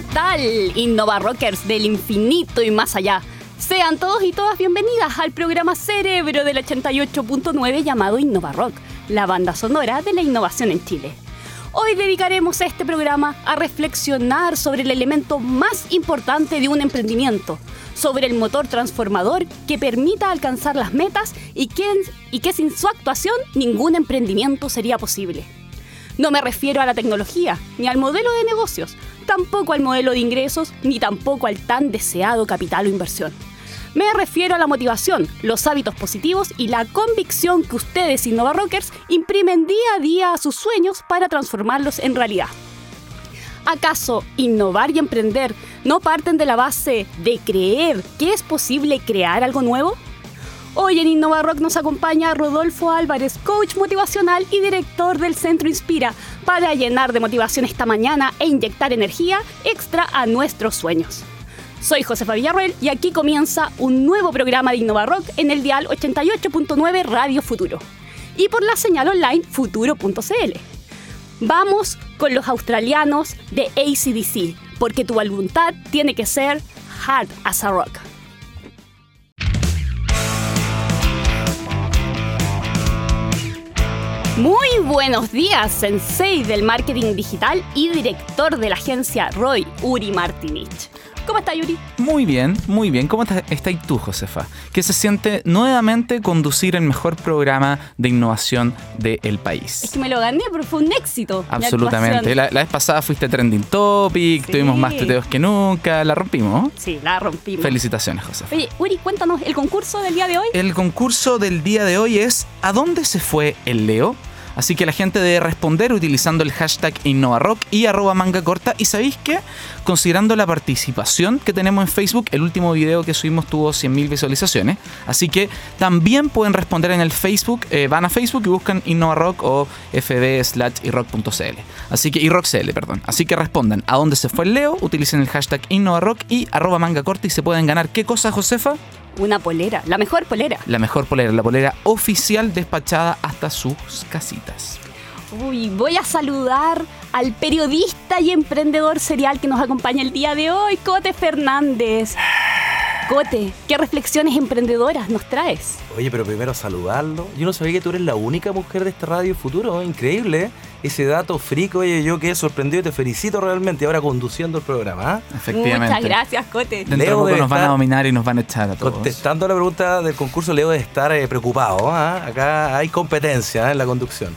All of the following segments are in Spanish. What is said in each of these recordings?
¿Qué tal, Innova Rockers del infinito y más allá? Sean todos y todas bienvenidas al programa Cerebro del 88.9 llamado Innova Rock, la banda sonora de la innovación en Chile. Hoy dedicaremos este programa a reflexionar sobre el elemento más importante de un emprendimiento, sobre el motor transformador que permita alcanzar las metas y que, y que sin su actuación ningún emprendimiento sería posible. No me refiero a la tecnología, ni al modelo de negocios, tampoco al modelo de ingresos, ni tampoco al tan deseado capital o inversión. Me refiero a la motivación, los hábitos positivos y la convicción que ustedes, Innova Rockers, imprimen día a día a sus sueños para transformarlos en realidad. ¿Acaso innovar y emprender no parten de la base de creer que es posible crear algo nuevo? Hoy en Innova Rock nos acompaña Rodolfo Álvarez, coach motivacional y director del Centro Inspira, para llenar de motivación esta mañana e inyectar energía extra a nuestros sueños. Soy Josefa Villarroel y aquí comienza un nuevo programa de Innova Rock en el dial 88.9 Radio Futuro y por la señal online futuro.cl. Vamos con los australianos de ACDC, porque tu voluntad tiene que ser hard as a rock. Muy buenos días, sensei del marketing digital y director de la agencia Roy Uri Martinich. ¿Cómo está Yuri? Muy bien, muy bien. ¿Cómo estás está tú, Josefa? ¿Qué se siente nuevamente conducir el mejor programa de innovación del país? Es que me lo gané, pero fue un éxito. Absolutamente. La, vez pasada fuiste trending topic, tuvimos más tuteos que nunca, la rompimos. Sí, la rompimos. Felicitaciones, Josefa. Oye, Uri, cuéntanos, ¿el concurso del día de hoy? El concurso del día de hoy es ¿A dónde se fue el Leo? Así que la gente debe responder utilizando el hashtag InnovaRock y arroba manga corta. Y sabéis qué? Considerando la participación que tenemos en Facebook, el último video que subimos tuvo 100.000 visualizaciones. Así que también pueden responder en el Facebook. Eh, van a Facebook y buscan InnovaRock o fb slash iRock.cl. Así que iRockCL, perdón. Así que respondan a dónde se fue el Leo, utilicen el hashtag InnovaRock y arroba manga corta y se pueden ganar. ¿Qué cosa, Josefa? Una polera, la mejor polera. La mejor polera, la polera oficial despachada hasta sus casitas. Uy, voy a saludar al periodista y emprendedor serial que nos acompaña el día de hoy, Cote Fernández. Cote, ¿qué reflexiones emprendedoras nos traes? Oye, pero primero saludarlo. Yo no sabía que tú eres la única mujer de este Radio Futuro. Increíble, ¿eh? Ese dato frico, oye, yo quedé sorprendido y te felicito realmente ahora conduciendo el programa. ¿ah? Efectivamente. Muchas gracias, Cote. Leo nos van a dominar y nos van a echar a todos. Contestando la pregunta del concurso, Leo debe estar eh, preocupado. ¿ah? Acá hay competencia ¿eh? en la conducción.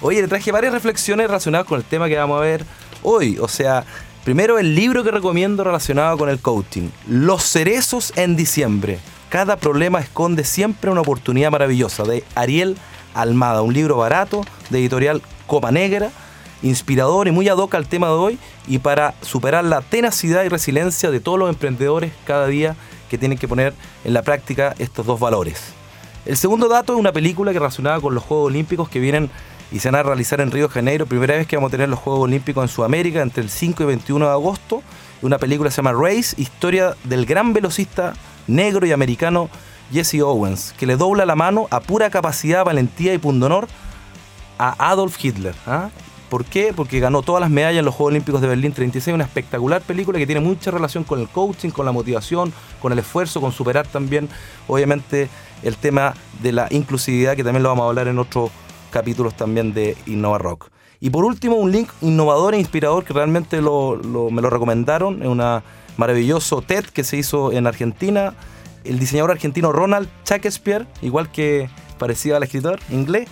Oye, le traje varias reflexiones relacionadas con el tema que vamos a ver hoy. O sea, Primero, el libro que recomiendo relacionado con el coaching. Los cerezos en diciembre. Cada problema esconde siempre una oportunidad maravillosa. De Ariel Almada. Un libro barato de editorial Copa Negra. Inspirador y muy ad hoc al tema de hoy. Y para superar la tenacidad y resiliencia de todos los emprendedores cada día que tienen que poner en la práctica estos dos valores. El segundo dato es una película que relacionada con los Juegos Olímpicos que vienen y se van a realizar en Río de Janeiro. Primera vez que vamos a tener los Juegos Olímpicos en Sudamérica entre el 5 y 21 de agosto. Una película se llama Race, historia del gran velocista negro y americano Jesse Owens, que le dobla la mano a pura capacidad, valentía y pundonor a Adolf Hitler. ¿ah? ¿Por qué? Porque ganó todas las medallas en los Juegos Olímpicos de Berlín 36, una espectacular película que tiene mucha relación con el coaching, con la motivación, con el esfuerzo, con superar también, obviamente, el tema de la inclusividad, que también lo vamos a hablar en otro capítulos también de Innova Rock. Y por último, un link innovador e inspirador que realmente me lo recomendaron, es un maravilloso TED que se hizo en Argentina. El diseñador argentino Ronald Shakespeare, igual que parecido al escritor inglés,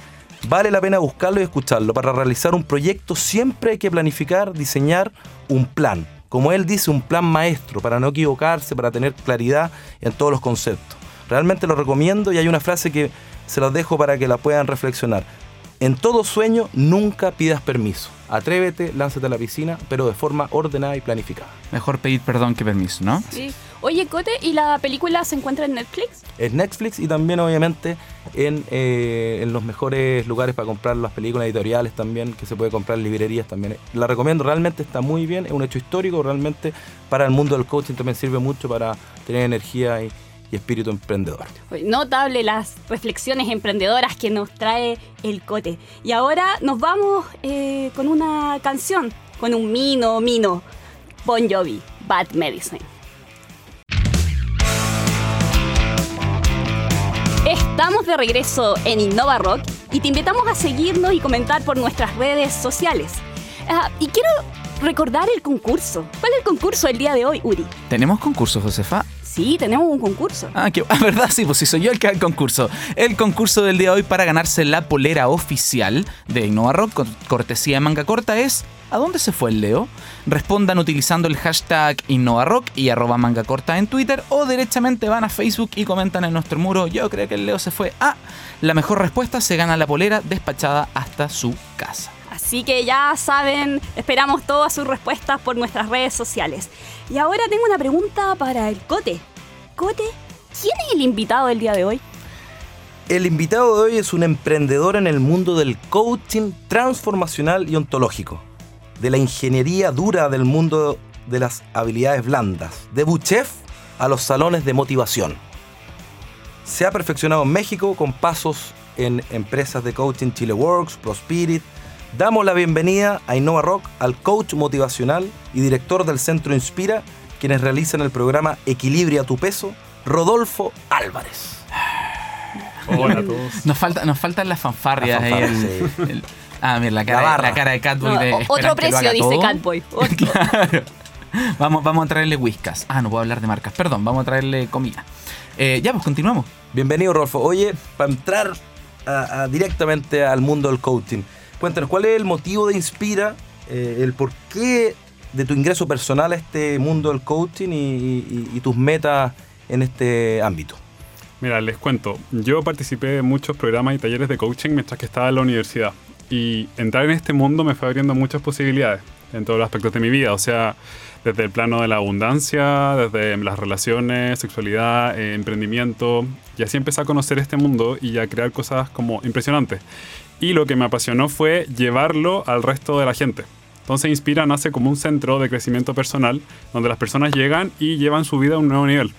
vale la pena buscarlo y escucharlo. Para realizar un proyecto siempre hay que planificar, diseñar un plan. Como él dice, un plan maestro, para no equivocarse, para tener claridad en todos los conceptos. Realmente lo recomiendo y hay una frase que se los dejo para que la puedan reflexionar. En todo sueño, nunca pidas permiso. Atrévete, lánzate a la piscina, pero de forma ordenada y planificada. Mejor pedir perdón que permiso, ¿no? Sí. Oye, Cote, ¿y la película se encuentra en Netflix? En Netflix y también, obviamente, en, eh, en los mejores lugares para comprar las películas editoriales también, que se puede comprar en librerías también. La recomiendo, realmente está muy bien, es un hecho histórico, realmente para el mundo del coaching también sirve mucho para tener energía y, y espíritu emprendedor. Notable las reflexiones emprendedoras que nos trae el Cote. Y ahora nos vamos eh, con una canción, con un mino, mino. Bon Jovi, Bad Medicine. Estamos de regreso en Innova Rock y te invitamos a seguirnos y comentar por nuestras redes sociales. Ah, y quiero recordar el concurso. ¿Cuál es el concurso del día de hoy, Uri? ¿Tenemos concurso, Josefa? Sí, tenemos un concurso. Ah, que, ah, verdad, sí, pues sí, soy yo el que haga el concurso. El concurso del día de hoy para ganarse la polera oficial de Innova Rock, con cortesía de manga corta, es ¿A dónde se fue el Leo? Respondan utilizando el hashtag InnovaRock y arroba manga corta en Twitter o directamente van a Facebook y comentan en nuestro muro Yo creo que el Leo se fue a... La mejor respuesta se gana la polera despachada hasta su casa. Así que ya saben, esperamos todas sus respuestas por nuestras redes sociales. Y ahora tengo una pregunta para el Cote. Cote, ¿quién es el invitado del día de hoy? El invitado de hoy es un emprendedor en el mundo del coaching transformacional y ontológico, de la ingeniería dura del mundo de las habilidades blandas, de Buchef a los salones de motivación. Se ha perfeccionado en México con pasos en empresas de coaching Chile Works, ProSpirit, Damos la bienvenida a Innova Rock al coach motivacional y director del Centro Inspira, quienes realizan el programa Equilibria tu peso, Rodolfo Álvarez. Hola a todos. Nos, falta, nos faltan las fanfarrias. Ahí, el- ah, mira, la cara, la, cara de Catboy. No, de otro precio, dice todo. Catboy. Claro. Vamos, vamos a traerle whiskas. Ah, no puedo hablar de marcas. Perdón, vamos a traerle comida. Eh, ya, pues continuamos. Bienvenido, Rodolfo. Oye, para entrar a- a- directamente al mundo del coaching, cuéntanos, ¿cuál es el motivo de Inspira, eh, el por qué de tu ingreso personal a este mundo del coaching y, tus metas en este ámbito? Mira, les cuento. Yo participé de muchos programas y talleres de coaching mientras que estaba en la universidad. Y entrar en este mundo me fue abriendo muchas posibilidades en todos los aspectos de mi vida. O sea, desde el plano de la abundancia, desde las relaciones, sexualidad, eh, emprendimiento. Y así empecé a conocer este mundo y a crear cosas como impresionantes. Y lo que me apasionó fue llevarlo al resto de la gente. Entonces Inspira nace como un centro de crecimiento personal donde las personas llegan y llevan su vida a un nuevo nivel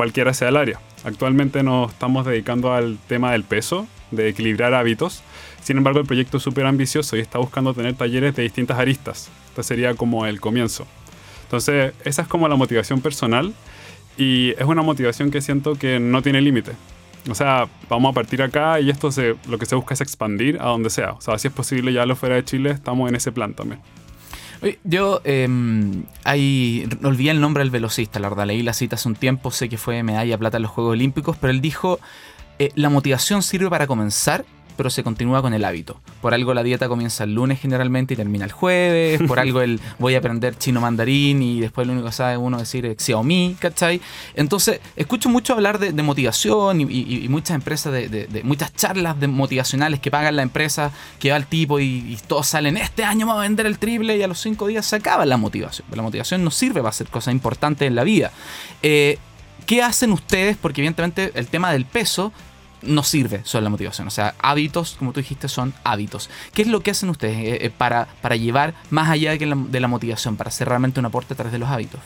cualquiera sea el área. Actualmente nos estamos dedicando al tema del peso, de equilibrar hábitos. Sin embargo, el proyecto es súper ambicioso y está buscando tener talleres de distintas aristas. Este sería como el comienzo. Entonces, esa es como la motivación personal y es una motivación que siento que no tiene límite. O sea, vamos a partir acá y esto se, lo que se busca es expandir a donde sea. O sea, si es posible ya lo fuera de Chile, estamos en ese plan también. Yo eh, hay, olvidé el nombre del velocista, la verdad, leí la cita hace un tiempo, sé que fue medalla plata en los Juegos Olímpicos, pero él dijo, eh, la motivación sirve para comenzar, pero se continúa con el hábito. Por algo la dieta comienza el lunes generalmente y termina el jueves, por algo el voy a aprender chino mandarín y después lo único que sabe uno decir es Xiaomi, ¿cachai? Entonces, escucho mucho hablar de, de motivación y, y- y muchas empresas, de, de- de- muchas charlas de motivacionales que pagan la empresa, que va el tipo y, y todos salen, este año vamos a vender el triple y a los cinco días se acaba la motivación. La motivación no sirve para hacer cosas importantes en la vida. Eh, ¿Qué hacen ustedes? Porque evidentemente el tema del peso no sirve solo la motivación. O sea, hábitos, como tú dijiste, son hábitos. ¿Qué es lo que hacen ustedes eh, eh, para, para llevar más allá de, que la, de la motivación, para hacer realmente un aporte a través de los hábitos?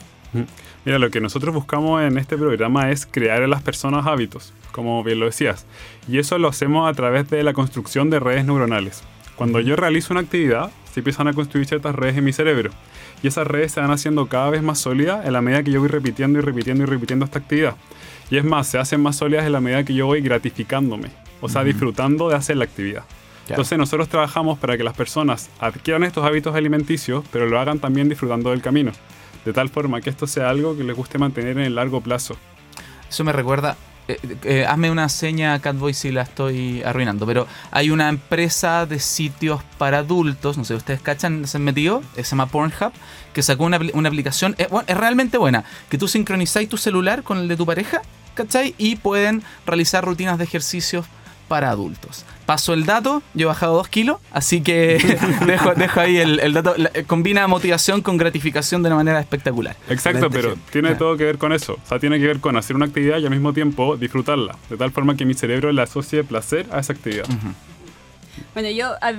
Mira, lo que nosotros buscamos en este programa es crear en las personas hábitos, como bien lo decías. Y eso lo hacemos a través de la construcción de redes neuronales. Cuando yo realizo una actividad, se empiezan a construir ciertas redes en mi cerebro. Y esas redes se van haciendo cada vez más sólidas en la medida que yo voy repitiendo y repitiendo y repitiendo esta actividad. Y es más, se hacen más sólidas en la medida que yo voy gratificándome, o sea, disfrutando de hacer la actividad. Entonces nosotros trabajamos para que las personas adquieran estos hábitos alimenticios, pero lo hagan también disfrutando del camino de tal forma que esto sea algo que les guste mantener en el largo plazo. Eso me recuerda. Eh, eh, hazme una seña, Catboy, si la estoy arruinando. Pero hay una empresa de sitios para adultos, no sé, ¿ustedes cachan? ¿Se han metido? eh, Se llama Pornhub, que sacó una, una aplicación. es realmente buena. Que tú sincronizáis tu celular con el de tu pareja, ¿cachai? Y pueden realizar rutinas de ejercicios para adultos. Paso el dato, yo he bajado 2 kilos, así que dejo, dejo ahí el, el dato. La- eh, combina motivación con gratificación de una manera espectacular. Exacto, Excelente pero ejemplo. tiene Claro. todo que ver con eso. O sea, tiene que ver con hacer una actividad y al mismo tiempo disfrutarla. De tal forma que mi cerebro le asocie placer a esa actividad. Bueno, yo, a,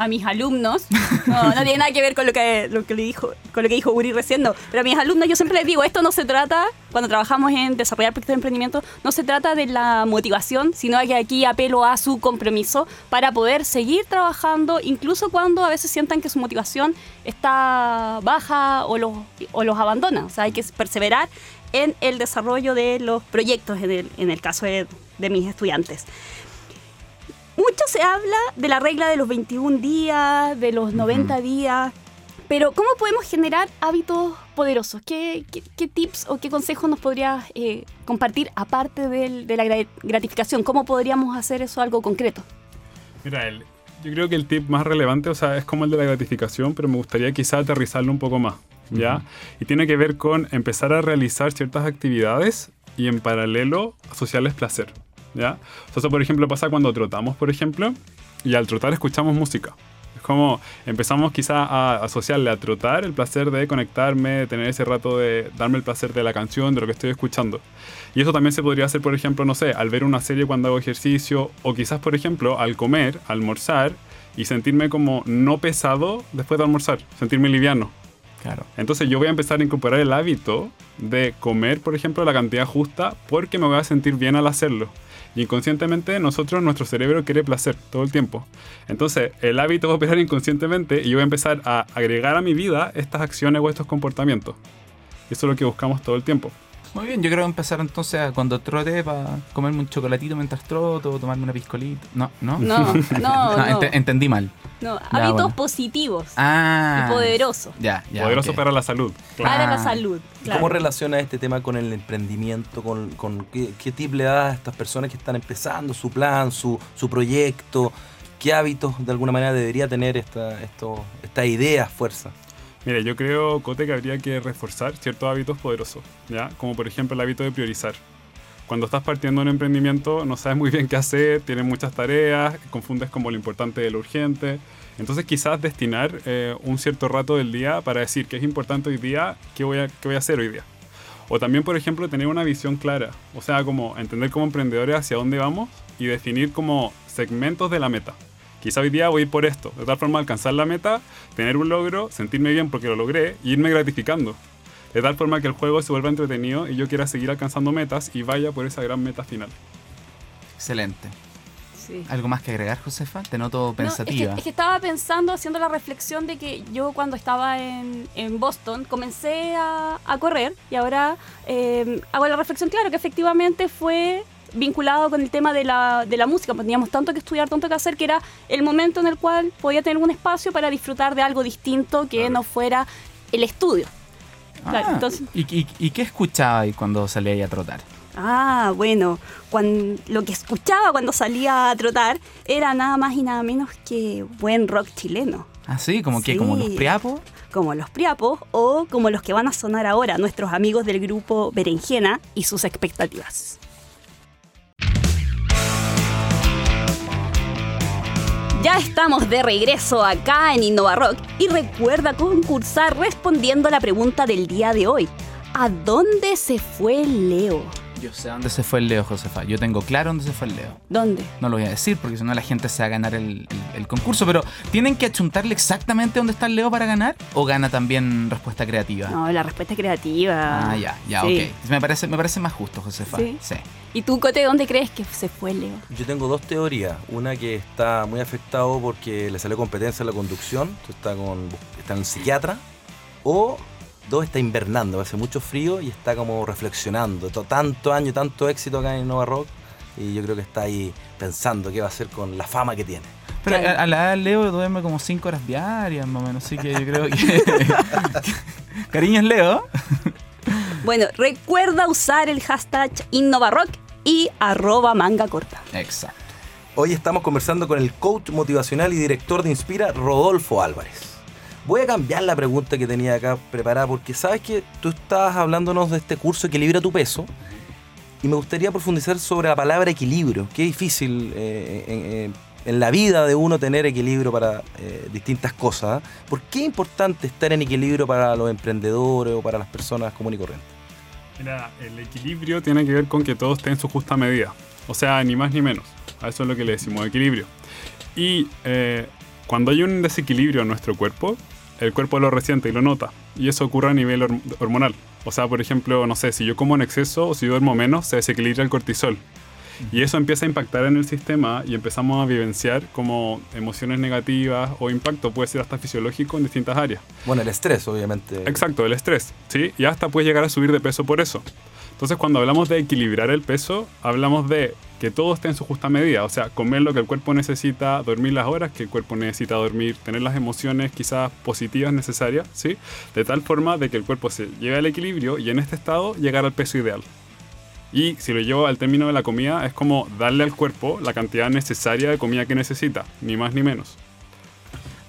a mis alumnos, no, no tiene nada que ver con lo que, lo que le dijo, con lo que dijo Uri recién, no, pero a mis alumnos yo siempre les digo, esto no se trata, cuando trabajamos en desarrollar proyectos de emprendimiento, no se trata de la motivación, sino que aquí apelo a su compromiso para poder seguir trabajando, incluso cuando a veces sientan que su motivación está baja o los, o los abandona. O sea, hay que perseverar en el desarrollo de los proyectos, en el, en el caso de, de mis estudiantes. Mucho se habla de la regla de los 21 días, de los 90 días, pero ¿cómo podemos generar hábitos poderosos? ¿Qué, qué- qué tips o qué consejos nos podrías eh, compartir aparte del- de la gra- gratificación? ¿Cómo podríamos hacer eso algo concreto? Mira, el, yo creo que el tip más relevante, o sea, es como el de la gratificación, pero me gustaría quizá aterrizarlo un poco más, ¿ya? Y tiene que ver con empezar a realizar ciertas actividades y en paralelo asociarles placer, ¿ya? O sea, eso, por ejemplo, pasa cuando trotamos, por ejemplo, y al trotar escuchamos música. Es como empezamos quizá a asociarle a trotar el placer de conectarme, de tener ese rato de darme el placer de la canción, de lo que estoy escuchando. Y eso también se podría hacer, por ejemplo, no sé, al ver una serie cuando hago ejercicio, o quizás, por ejemplo, al comer, almorzar, y sentirme como no pesado después de almorzar, sentirme liviano. Claro. Entonces yo voy a empezar a incorporar el hábito de comer, por ejemplo, la cantidad justa porque me voy a sentir bien al hacerlo. Y inconscientemente nosotros, nuestro cerebro quiere placer todo el tiempo. Entonces el hábito va a operar inconscientemente y yo voy a empezar a agregar a mi vida estas acciones o estos comportamientos. Eso es lo que buscamos todo el tiempo. Muy bien, yo creo empezar entonces a cuando trote para comerme un chocolatito mientras troto, tomarme una piscolita. No, no. No, no, no. ente- entendí mal. No, hábitos bueno. positivos Ah. y poderosos Ya, ya. Poderoso para la salud. claro. para la Ah. salud. ¿Y claro. ¿Cómo relaciona este tema con el emprendimiento? ¿Con, con qué, qué tip le das a estas personas que están empezando su plan, su, su proyecto? ¿Qué hábitos de alguna manera debería tener esta, esto, esta idea, fuerza? Mire, yo creo, Cote, que habría que reforzar ciertos hábitos poderosos, ¿ya? Como por ejemplo el hábito de priorizar. Cuando estás partiendo un emprendimiento, no sabes muy bien qué hacer, tienes muchas tareas, confundes como lo importante de lo urgente. Entonces quizás destinar eh, un cierto rato del día para decir qué es importante hoy día, qué voy, a, qué voy a hacer hoy día. O también, por ejemplo, tener una visión clara. O sea, como entender como emprendedores hacia dónde vamos y definir como segmentos de la meta. Quizá hoy día voy a ir por esto, de tal forma alcanzar la meta, tener un logro, sentirme bien porque lo logré y irme gratificando. De tal forma que el juego se vuelva entretenido y yo quiera seguir alcanzando metas y vaya por esa gran meta final. Excelente. Sí. ¿Algo más que agregar, Josefa? Te noto No, es, que, pensativa. es que estaba pensando, haciendo la reflexión de que yo cuando estaba en, en Boston comencé a, a correr y ahora eh, hago la reflexión, claro, que efectivamente fue vinculado con el tema de la, de la música, pues teníamos tanto que estudiar, tanto que hacer, que era el momento en el cual podía tener un espacio para disfrutar de algo distinto que no fuera el estudio. claro, Ah, entonces- ¿y, y, y qué escuchaba ahí cuando salía a trotar? Ah, bueno, cuan- lo que escuchaba cuando salía a trotar era nada más y nada menos que buen rock chileno. Ah, sí, como que, como los Sí. priapos. como los Priapos o como los que van a sonar ahora, nuestros amigos del grupo Berenjena y sus expectativas. Ya estamos de regreso acá en Innova Rock y recuerda concursar respondiendo a la pregunta del día de hoy. ¿A dónde se fue Leo? Yo sé dónde se fue el Leo, Josefa. Yo tengo claro dónde se fue el Leo. ¿Dónde? No lo voy a decir porque si no la gente se va a ganar el, el- el concurso, pero ¿tienen que achuntarle exactamente dónde está el Leo para ganar? ¿O gana también respuesta creativa? No, la respuesta es creativa. Ah, ya, ya, Sí. ok. Me parece, me parece más justo, Josefa. Sí. sí. ¿Y tú, Cote, dónde crees que se fue Leo? Yo tengo dos teorías. Una que está muy afectado porque le salió competencia en la conducción, está, con, está en el psiquiatra. O dos, está invernando, hace mucho frío y está como reflexionando. To- Tanto año, tanto éxito acá en Nova Rock. Y yo creo que está ahí pensando qué va a hacer con la fama que tiene. Pero a, a la edad del Leo duerme como 5 horas diarias, más o menos. Así que yo creo que. Cariños, Leo. Bueno, recuerda usar el hashtag InnovaRock y arroba manga corta. Exacto. Hoy estamos conversando con el coach motivacional y director de Inspira, Rodolfo Álvarez. Voy a cambiar la pregunta que tenía acá preparada porque sabes que tú estabas hablándonos de este curso Equilibra tu peso y me gustaría profundizar sobre la palabra equilibrio. Qué difícil eh, en, en- en la vida de uno tener equilibrio para eh, distintas cosas. ¿eh? ¿Por qué es importante estar en equilibrio para los emprendedores o para las personas comunes y corrientes? Mira, el equilibrio tiene que ver con que todo esté en su justa medida. O sea, ni más ni menos. A eso es lo que le decimos equilibrio. Y eh, cuando hay un desequilibrio en nuestro cuerpo, el cuerpo lo resiente y lo nota. Y eso ocurre a nivel horm- hormonal. O sea, por ejemplo, no sé, si yo como en exceso o si duermo menos, se desequilibra el cortisol. Y eso empieza a impactar en el sistema y empezamos a vivenciar como emociones negativas o impacto, puede ser hasta fisiológico en distintas áreas. Bueno, el estrés, obviamente. Exacto, el estrés, ¿sí? Y hasta puedes llegar a subir de peso por eso. Entonces, cuando hablamos de equilibrar el peso, hablamos de que todo esté en su justa medida. O sea, comer lo que el cuerpo necesita, dormir las horas que el cuerpo necesita dormir, tener las emociones quizás positivas necesarias, ¿sí? De tal forma de que el cuerpo se llegue al equilibrio y en este estado llegar al peso ideal. Y si lo llevo al término de la comida, es como darle al cuerpo la cantidad necesaria de comida que necesita, ni más ni menos.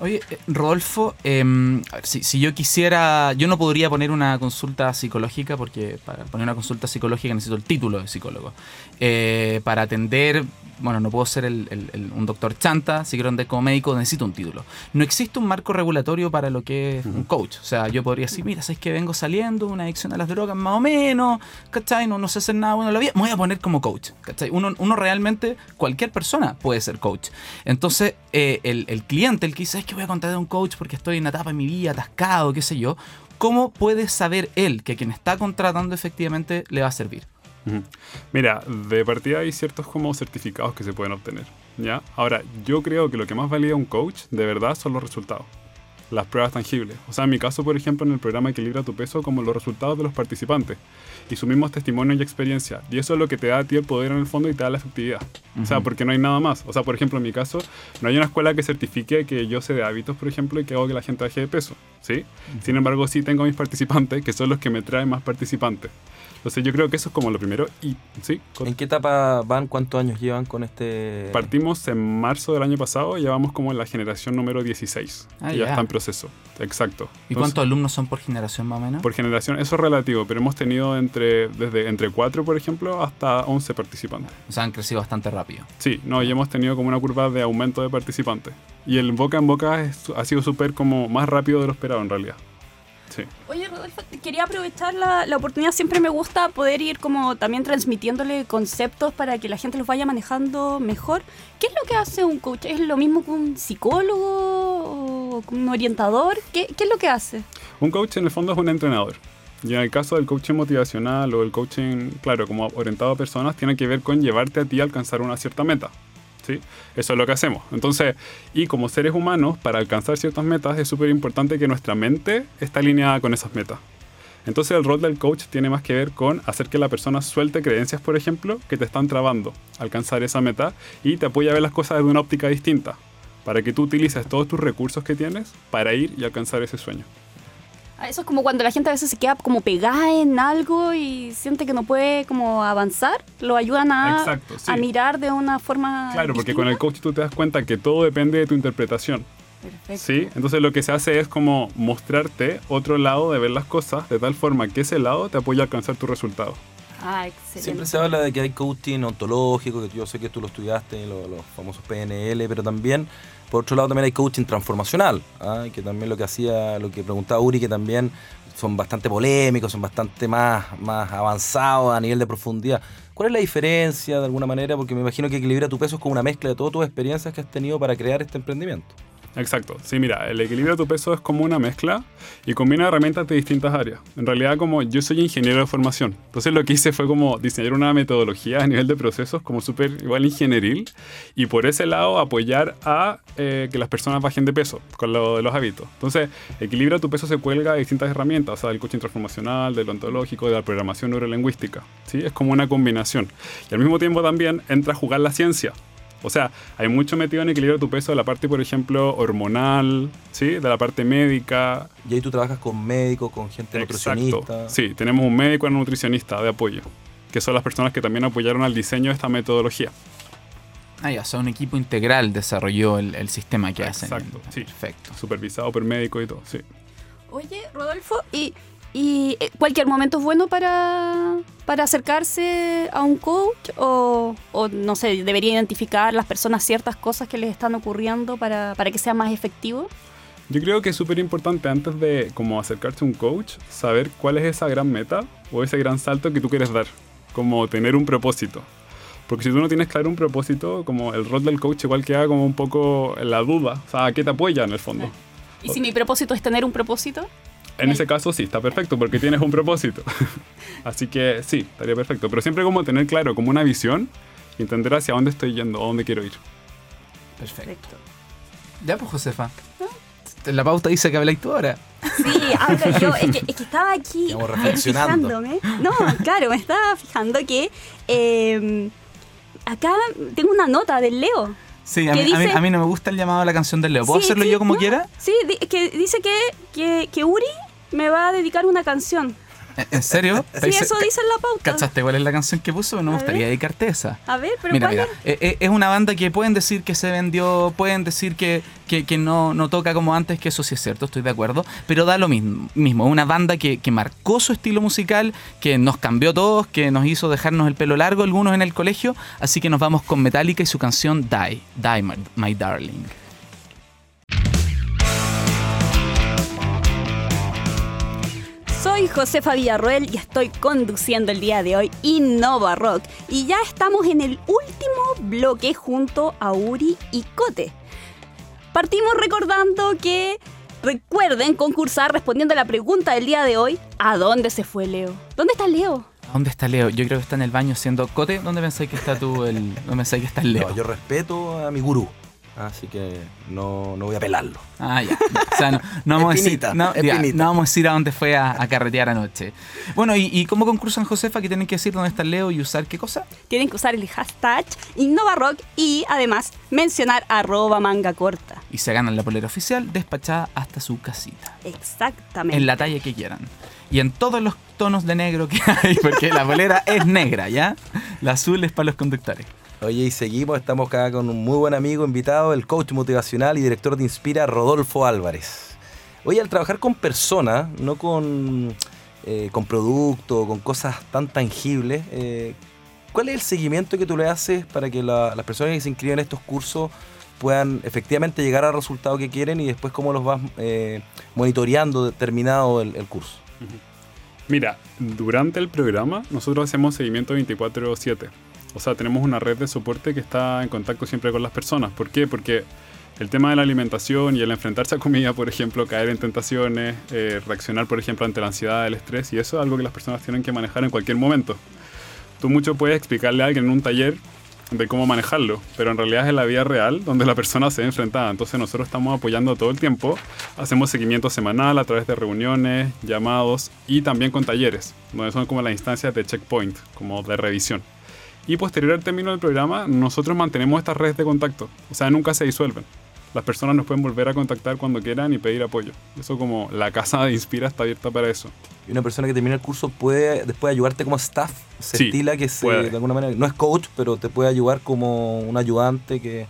Oye, eh, Rodolfo, em, a ver, si, si yo quisiera, yo no podría poner una consulta psicológica porque para poner una consulta psicológica necesito el título de psicólogo. Eh, para atender, bueno, no puedo ser el- el- el- un doctor chanta, si quiero andar como médico necesito un título. No existe un marco regulatorio para lo que es un coach. O sea, yo podría decir, mira, sabes que vengo saliendo, una adicción a las drogas más o menos, ¿cachai? No, no sé hacer nada bueno en la vida, me voy a poner como coach, ¿cachai? Uno, uno realmente, cualquier persona puede ser coach. Entonces, eh, el, el cliente, el que dice, es que voy a contratar a un coach porque estoy en una etapa de mi vida atascado, qué sé yo, ¿cómo puede saber él que quien está contratando efectivamente le va a servir? Mira, de partida hay ciertos como certificados que se pueden obtener, ¿ya? Ahora, yo creo que lo que más valida un coach, de verdad, son los resultados. Las pruebas tangibles. O sea, en mi caso, por ejemplo, en el programa Equilibra tu peso, como los resultados de los participantes y sus mismos testimonios y experiencia. Y eso es lo que te da a ti el poder en el fondo y te da la efectividad. O sea, porque no hay nada más. O sea, por ejemplo, en mi caso, no hay una escuela que certifique que yo sé de hábitos, por ejemplo, y que hago que la gente baje de peso, ¿sí? Sin embargo, sí tengo mis participantes, que son los que me traen más participantes. Entonces yo creo que eso es como lo primero. Y sí, con- ¿En qué etapa van? ¿Cuántos años llevan con este...? partimos en marzo del año pasado y ya vamos como en la generación número 16. Ah, que ya ya. está en proceso. Exacto. ¿Y Entonces, cuántos alumnos son por generación más o menos? Por generación, eso es relativo, pero hemos tenido entre, desde entre 4, por ejemplo, hasta 11 participantes. O sea, han crecido bastante rápido. Sí, no, y hemos tenido como una curva de aumento de participantes. Y el boca en boca es- ha sido súper como más rápido de lo esperado en realidad. Sí. Oye, Rodolfo, quería aprovechar la, la oportunidad. Siempre me gusta poder ir como también transmitiéndole conceptos para que la gente los vaya manejando mejor. ¿Qué es lo que hace un coach? ¿Es lo mismo que un psicólogo o un orientador? ¿Qué, qué es lo que hace? Un coach en el fondo es un entrenador. Y en el caso del coaching motivacional o el coaching, claro, como orientado a personas, tiene que ver con llevarte a ti a alcanzar una cierta meta. ¿Sí? Eso es lo que hacemos. Entonces, y como seres humanos, para alcanzar ciertas metas es súper importante que nuestra mente esté alineada con esas metas. Entonces el rol del coach tiene más que ver con hacer que la persona suelte creencias, por ejemplo, que te están trabando alcanzar esa meta y te apoya a ver las cosas desde una óptica distinta, para que tú utilices todos tus recursos que tienes para ir y alcanzar ese sueño. Eso es como cuando la gente a veces se queda como pegada en algo y siente que no puede como avanzar. Lo ayudan a, Exacto, sí. a mirar de una forma Claro, porque con el distinta. coach tú te das cuenta que todo depende de tu interpretación. Perfecto. ¿Sí? Entonces lo que se hace es como mostrarte otro lado de ver las cosas de tal forma que ese lado te apoya a alcanzar tu resultado. Ah, excelente. Siempre se habla de que hay coaching ontológico, que yo sé que tú lo estudiaste, lo- los, famosos PNL, pero también, por otro lado, también hay coaching transformacional, ¿ah? que también lo que hacía, lo que preguntaba Uri, que también son bastante polémicos, son bastante más, más avanzados a nivel de profundidad. ¿Cuál es la diferencia de alguna manera? Porque me imagino que Equilibra tu peso es como una mezcla de todas tus experiencias que has tenido para crear este emprendimiento. Exacto. Sí, mira, el equilibrio de tu peso es como una mezcla y combina herramientas de distintas áreas. En realidad, como yo soy ingeniero de formación, entonces lo que hice fue como diseñar una metodología a nivel de procesos como súper igual ingenieril y por ese lado apoyar a eh, que las personas bajen de peso con lo de los hábitos. Entonces, equilibra tu peso se cuelga de distintas herramientas, o sea, del coaching transformacional, del ontológico, de la programación neurolingüística. ¿sí? Es como una combinación. Y al mismo tiempo también entra a jugar la ciencia. O sea, hay mucho metido en equilibrio de tu peso de la parte, por ejemplo, hormonal, ¿sí? De la parte médica. Y ahí tú trabajas con médicos, con gente nutricionista. Exacto. Sí, tenemos un médico y una nutricionista de apoyo, que son las personas que también apoyaron al diseño de esta metodología. Ah, ya, o sea, un equipo integral desarrolló el, el sistema que hacen. Exacto, sí. Perfecto. Supervisado por médico y todo, sí. Oye, Rodolfo, ¿y, y eh, cualquier momento es bueno para, para acercarse a un coach? O, o, no sé, debería identificar las personas ciertas cosas que les están ocurriendo para, para que sea más efectivo? Yo creo que es súper importante antes de como acercarse a un coach, saber cuál es esa gran meta o ese gran salto que tú quieres dar, como tener un propósito. Porque si tú no tienes claro un propósito, como el rol del coach igual queda como un poco en la duda. O sea, ¿a qué te apoya en el fondo? ¿Y si mi propósito es tener un propósito? En ese caso sí, está perfecto porque tienes un propósito. Así que sí, estaría perfecto. Pero siempre como tener claro como una visión y entender hacia dónde estoy yendo, a dónde quiero ir. Perfecto. Ya pues, Josefa. La pauta dice que habláis tú ahora. Sí, hablo yo. Es que, es que estaba aquí fijándome. No, claro, me estaba fijando que eh, acá tengo una nota del Leo. Sí, a ¿Qué mí, a mí- a mí no me gusta el llamado a la canción del Leo. ¿Puedo Sí, hacerlo sí, yo como no, quiera? Sí, di- que dice que, que, que Uri me va a dedicar una canción. ¿En- ¿En serio? Sí, eso dice en la pauta. ¿Cachaste cuál es la canción que puso? No me gustaría ver. dedicarte esa. A ver, pero Mira, ¿cuál mira, es? eh, eh, es una banda que pueden decir que se vendió, pueden decir que, que, que no, no toca como antes, que eso sí es cierto, estoy de acuerdo, pero da lo mismo. mismo. Una banda que, que marcó su estilo musical, que nos cambió todos, que nos hizo dejarnos el pelo largo algunos en el colegio, así que nos vamos con Metallica y su canción Die, Die My, My Darling. Soy Josefa Villarroel y estoy conduciendo el día de hoy Innova Rock. Y ya estamos en el último bloque junto a Uri y Cote. Partimos recordando que recuerden concursar respondiendo a la pregunta del día de hoy: ¿A dónde se fue Leo? ¿Dónde está Leo? ¿Dónde está Leo? Yo creo que está en el baño haciendo cote. ¿Dónde pensáis que está tú? El, ¿Dónde pensáis que está el Leo? No, yo respeto a mi gurú. Así que no, no voy a pelarlo. Ah, ya. O sea, no, no vamos, a decir, no, ya, no vamos a decir a dónde fue a, a carretear anoche. Bueno, ¿y, y cómo concursan, Josefa? Que tienen que decir dónde está el Leo y usar qué cosa? Tienen que usar el hashtag Innova Rock y además mencionar arroba manga corta. Y se ganan la polera oficial despachada hasta su casita. Exactamente. En la talla que quieran. Y en todos los tonos de negro que hay, porque la polera es negra, ¿ya? La azul es para los conductores. Oye, y seguimos, estamos acá con un muy buen amigo invitado, el coach motivacional y director de Inspira, Rodolfo Álvarez. Oye, al trabajar con personas, no con, eh, con productos, con cosas tan tangibles, eh, ¿cuál es el seguimiento que tú le haces para que la- las personas que se inscriben en estos cursos puedan efectivamente llegar al resultado que quieren y después cómo los vas eh, monitoreando terminado el, el curso? Mira, durante el programa nosotros hacemos seguimiento 24/7. O sea, tenemos una red de soporte que está en contacto siempre con las personas. ¿Por qué? Porque el tema de la alimentación y el enfrentarse a comida, por ejemplo, caer en tentaciones, eh, reaccionar, por ejemplo, ante la ansiedad, el estrés, y eso es algo que las personas tienen que manejar en cualquier momento. Tú mucho puedes explicarle a alguien en un taller de cómo manejarlo, pero en realidad es en la vida real donde la persona se ve enfrentada. Entonces nosotros estamos apoyando todo el tiempo, hacemos seguimiento semanal a través de reuniones, llamados y también con talleres, donde son como las instancias de checkpoint, como de revisión. Y posterior al término del programa, nosotros mantenemos estas redes de contacto, o sea, nunca se disuelven. Las personas nos pueden volver a contactar cuando quieran y pedir apoyo. Eso como la casa de Inspira está abierta para eso. Y una persona que termina el curso puede después ayudarte como staff. Se Sí, estila que se, de alguna manera, no es coach, pero te puede ayudar como un ayudante que...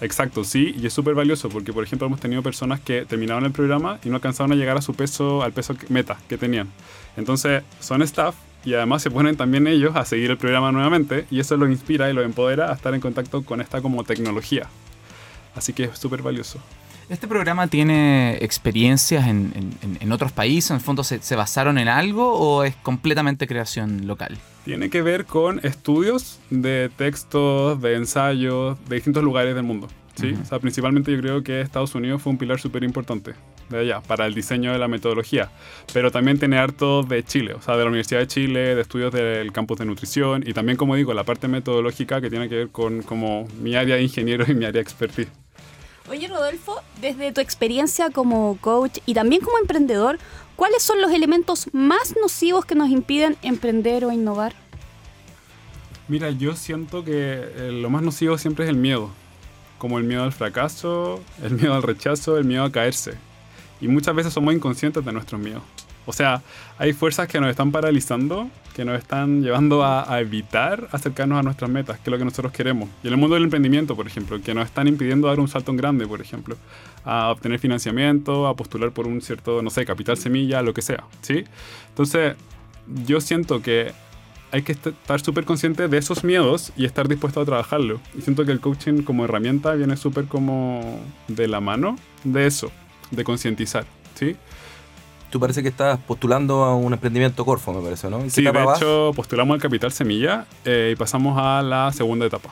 Exacto, sí, y es súper valioso porque, por ejemplo, hemos tenido personas que terminaron el programa y no alcanzaron a llegar a su peso, al peso meta que tenían. Entonces, son staff y además se ponen también ellos a seguir el programa nuevamente y eso los inspira y los empodera a estar en contacto con esta como tecnología. Así que es súper valioso. ¿Este programa tiene experiencias en, en- otros países? ¿En el fondo se, se basaron en algo o es completamente creación local? Tiene que ver con estudios de textos, de ensayos, de distintos lugares del mundo. ¿sí? O sea, principalmente yo creo que Estados Unidos fue un pilar súper importante de allá para el diseño de la metodología. Pero también tiene harto de Chile, o sea, de la Universidad de Chile, de estudios del campus de nutrición y también, como digo, la parte metodológica que tiene que ver con como mi área de ingeniero y mi área de expertise. Oye, Rodolfo, desde tu experiencia como coach y también como emprendedor, ¿cuáles son los elementos más nocivos que nos impiden emprender o innovar? Mira, yo siento que eh, lo más nocivo siempre es el miedo. Como el miedo al fracaso, el miedo al rechazo, el miedo a caerse. Y muchas veces somos inconscientes de nuestros miedos. O sea, hay fuerzas que nos están paralizando, que nos están llevando a, a evitar acercarnos a nuestras metas, que es lo que nosotros queremos. Y en el mundo del emprendimiento, por ejemplo, que nos están impidiendo dar un salto en grande, por ejemplo, a obtener financiamiento, a postular por un cierto, no sé, capital semilla, lo que sea, ¿sí? Entonces, yo siento que hay que est- estar súper consciente de esos miedos y estar dispuesto a trabajarlo. Y siento que el coaching como herramienta viene súper como de la mano de eso, de concientizar, ¿sí? tú parece que estás postulando a un emprendimiento Corfo, me parece, ¿no? ¿En qué Sí, de vas? hecho, postulamos al Capital Semilla eh, y pasamos a la segunda etapa.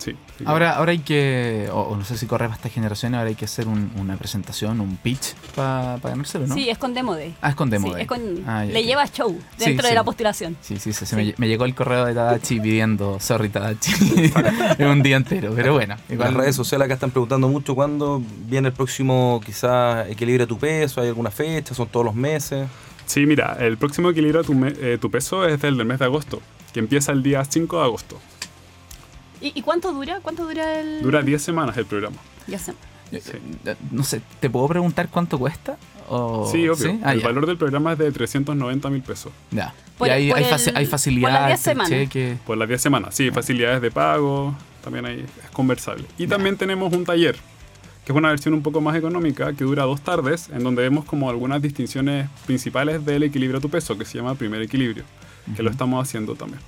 Sí. Ahora, ahora hay que, o, o no sé si corre para esta generación, ahora hay que hacer un- una presentación, un pitch para ganárselo, ¿no? Sí, es con Demo Day. Ah, es con Demo Sí, Day. es con, Ah, ya, le ya. lleva show Sí, dentro de sí. la postulación. Sí, sí, sí, se Sí. Me, me llegó el correo de Tadachi pidiendo, sorry Tadachi, en un día entero, pero bueno. Las Igual redes sociales acá están preguntando mucho cuándo viene el próximo, quizás, equilibra tu peso, ¿hay alguna fecha? ¿Son todos los meses? Sí, mira, el próximo equilibrio tu, me- eh, tu peso es el del mes de agosto, que empieza el día 5 de agosto. ¿Y, y cuánto dura? ¿Cuánto dura el...? Dura 10 semanas el programa. Ya sé. Eh, Sí. eh, No sé, ¿te puedo preguntar cuánto cuesta? O- sí, obvio. Ah, el ya. valor del programa es de 390 mil pesos Ya. Por- y hay, hay, el- faci- hay por las facilidades, 10 semanas. cheque. por las 10 semanas. Sí, facilidades de pago, también ahí es conversable. Y también tenemos un taller, que es una versión un poco más económica, que dura dos tardes, en donde vemos como algunas distinciones principales del equilibrio a tu peso, que se llama primer equilibrio, que lo estamos haciendo también.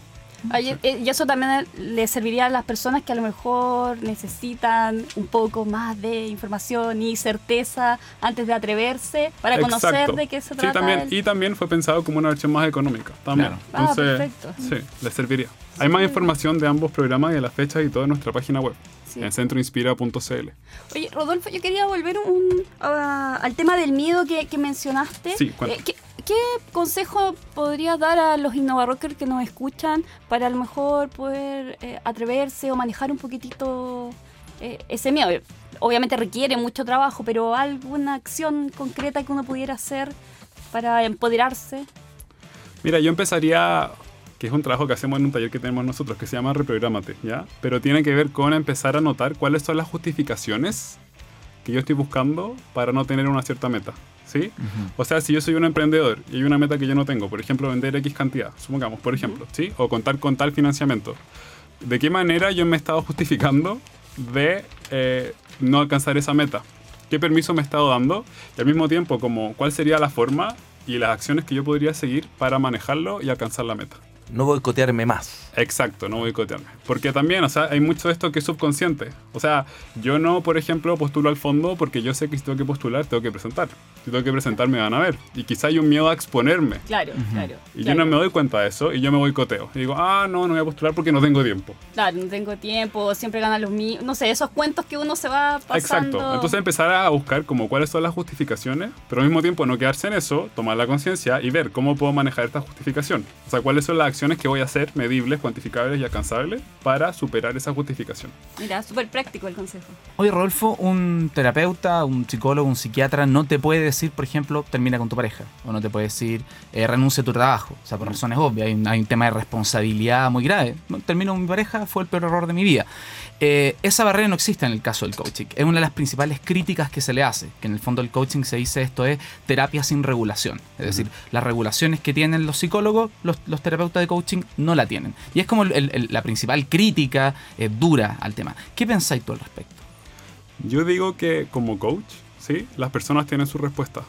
Oye, eh, y eso también le serviría a las personas que a lo mejor necesitan un poco más de información y certeza antes de atreverse para conocer Exacto. de qué se Sí, trata. también. el- Y también fue pensado como una versión más económica. También. Claro. Ah, Entonces, perfecto. sí, les serviría. Hay más información de ambos programas y de las fechas y todo en nuestra página web, Sí. en centroinspira.cl. Oye, Rodolfo, yo quería volver un, a- al tema del miedo que, que mencionaste. Sí. Eh, ¿qué, qué consejo podrías dar a los innovarockers que nos escuchan para a lo mejor poder eh, atreverse o manejar un poquitito eh, ese miedo? Obviamente requiere mucho trabajo, pero alguna acción concreta que uno pudiera hacer para empoderarse. Mira, yo empezaría, que es un trabajo que hacemos en un taller que tenemos nosotros, que se llama Reprográmate, ¿ya? Pero tiene que ver con empezar a notar cuáles son las justificaciones que yo estoy buscando para no tener una cierta meta, ¿sí? O sea, si yo soy un emprendedor y hay una meta que yo no tengo, por ejemplo, vender X cantidad, supongamos, por ejemplo, ¿sí? O contar con tal financiamiento. ¿De qué manera yo me he estado justificando de eh, no alcanzar esa meta? ¿Qué permiso me he estado dando? Y al mismo tiempo, como, ¿cuál sería la forma y las acciones que yo podría seguir para manejarlo y alcanzar la meta? No boicotearme más. Exacto, no boicotearme. Porque también, o sea, hay mucho de esto que es subconsciente. O sea, yo no, por ejemplo, postulo al fondo porque yo sé que si tengo que postular, tengo que presentar. Si tengo que presentar, me van a ver. Y quizá hay un miedo a exponerme. Claro, claro. Y claro. yo no me doy cuenta de eso y yo me boicoteo. Y digo, ah, no, no voy a postular porque no tengo tiempo. Claro, no tengo tiempo, siempre ganan los míos. No sé, esos cuentos que uno se va pasando. Exacto. Entonces empezar a buscar como cuáles son las justificaciones, pero al mismo tiempo no quedarse en eso, tomar la conciencia y ver cómo puedo manejar esta justificación. O sea, cuáles son las acciones que voy a hacer medibles, cuantificables y alcanzables para superar esa justificación. Mira, súper práctico el consejo. Oye, Rodolfo, un terapeuta, un psicólogo, un psiquiatra no te puede decir, por ejemplo, termina con tu pareja. O no te puede decir, eh, renuncia a tu trabajo. O sea, por razones obvias. Hay un, hay un tema de responsabilidad muy grave. No, termino con mi pareja, fue el peor error de mi vida. Eh, esa barrera no existe en el caso del coaching. Es una de las principales críticas que se le hace. Que en el fondo el coaching se dice esto es terapia sin regulación. Es decir, las regulaciones que tienen los psicólogos, los, los terapeutas de coaching no la tienen. Y es como el- el- la principal crítica eh, dura al tema. ¿Qué pensáis tú al respecto? Yo digo que como coach, ¿sí? las personas tienen su respuesta.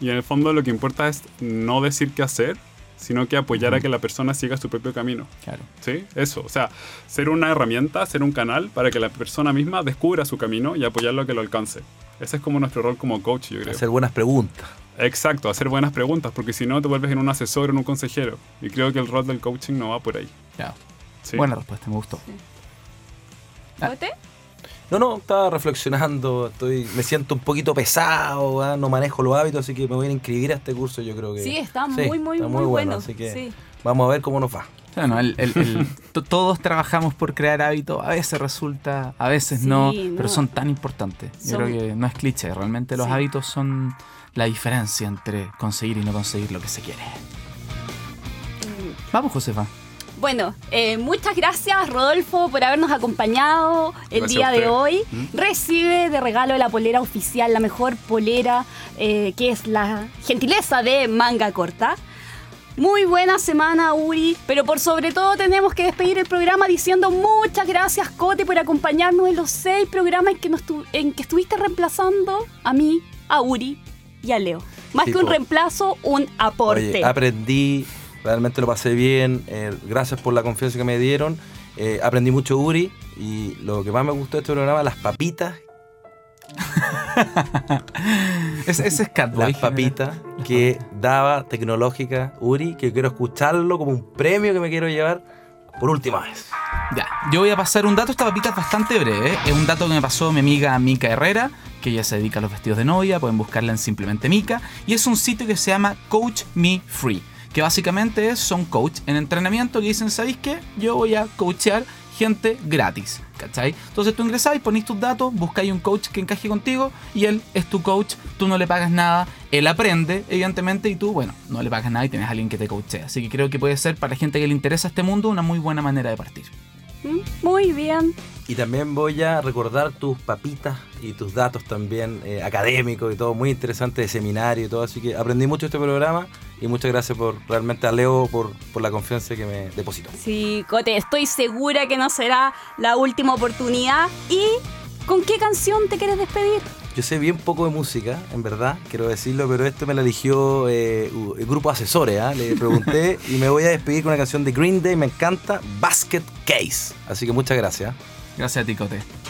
Y en el fondo lo que importa es no decir qué hacer, sino que apoyar a que la persona siga su propio camino. Claro. ¿Sí? Eso, o sea, ser una herramienta, ser un canal para que la persona misma descubra su camino y apoyarlo a que lo alcance. Ese es como nuestro rol como coach, yo creo. Hacer buenas preguntas. Exacto, hacer buenas preguntas, porque si no te vuelves en un asesor o en un consejero. Y creo que el rol del coaching no va por ahí. Claro. ¿sí? Buena respuesta, me gustó. Ah. No, no, estaba reflexionando, estoy, me siento un poquito pesado, ¿ah? no manejo los hábitos, así que me voy a inscribir a este curso, yo creo que... Sí, está Sí, muy, muy, está muy, bueno. así que Sí. vamos a ver cómo nos va. Bueno, el- el- el- to- todos trabajamos por crear hábitos, a veces resulta, a veces Sí, no, no. pero son tan importantes. Yo Son- creo que no es cliché, realmente los Sí. hábitos son la diferencia entre conseguir y no conseguir lo que se quiere. Vamos, Josefa. Bueno, eh, muchas gracias Rodolfo por habernos acompañado el Gracias día de hoy. ¿Mm? Recibe de regalo la polera oficial, la mejor polera, eh, que es la gentileza de manga corta. Muy buena semana, Uri, pero por sobre todo tenemos que despedir el programa diciendo muchas gracias, Cote, por acompañarnos en los seis programas en que, nos tu- en que estuviste reemplazando a mí, a Uri y a Leo. Más que un reemplazo, un aporte. Oye, aprendí, realmente lo pasé bien, eh, gracias por la confianza que me dieron, eh, aprendí mucho Uri y lo que más me gustó de este programa, las papitas Ese, ese es Catboy. las papitas que daba tecnológica Uri, que quiero escucharlo como un premio que me quiero llevar por última vez. Ya, yo voy a pasar un dato, esta papita es bastante breve, ¿eh? es un dato que me pasó mi amiga Mica Herrera, que ella se dedica a los vestidos de novia, pueden buscarla en simplemente Mica, y es un sitio que se llama Coach Me Free, que básicamente son coach en entrenamiento que dicen, ¿sabéis qué? Yo voy a coachear gente gratis, ¿cachai? Entonces tú ingresáis, ponéis tus datos, buscáis un coach que encaje contigo y él es tu coach, tú no le pagas nada, él aprende, evidentemente, y tú, bueno, no le pagas nada y tienes a alguien que te coachea. Así que creo que puede ser para gente que le interesa este mundo una muy buena manera de partir. Muy bien. Y también voy a recordar tus papitas y tus datos también eh, académicos y todo, muy interesante de seminario y todo. Así que aprendí mucho de este programa y muchas gracias por realmente a Leo por, por la confianza que me depositó. Sí, Cote, estoy segura que no será la última oportunidad. ¿Y con qué canción te quieres despedir? Yo sé bien poco de música, en verdad, quiero decirlo, pero esto me la eligió eh, el grupo asesores, ¿ah? le pregunté y me voy a despedir con una canción de Green Day, me encanta, Basket Case. Así que muchas gracias. Gracias a ti, Cote.